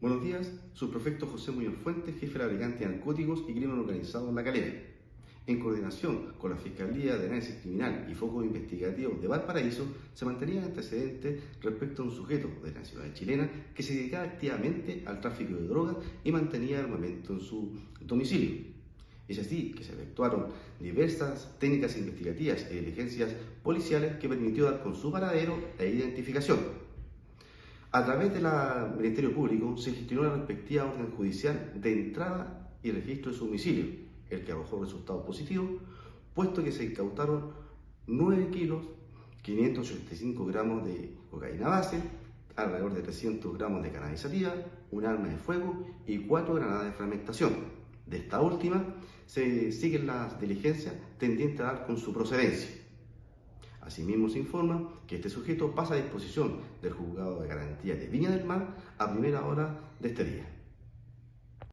Buenos días, subprefecto José Muñoz Fuentes, jefe fabricante de narcóticos y crimen organizado en La Calera. En coordinación con la Fiscalía de Análisis Criminal y Focos Investigativos de Valparaíso, se mantenían antecedentes respecto a un sujeto de nacionalidad chilena que se dedicaba activamente al tráfico de drogas y mantenía armamento en su domicilio. Es así que se efectuaron diversas técnicas investigativas y diligencias policiales que permitió dar con su paradero e identificación. A través del Ministerio Público se gestionó la respectiva orden judicial de entrada y registro de su domicilio, el que arrojó resultados positivos, puesto que se incautaron 9 kilos, 585 gramos de cocaína base, alrededor de 300 gramos de cannabis un arma de fuego y 4 granadas de fragmentación. De esta última se siguen las diligencias tendientes a dar con su procedencia. Asimismo se informa que este sujeto pasa a disposición del juzgado de garantía de Viña del Mar a primera hora de este día.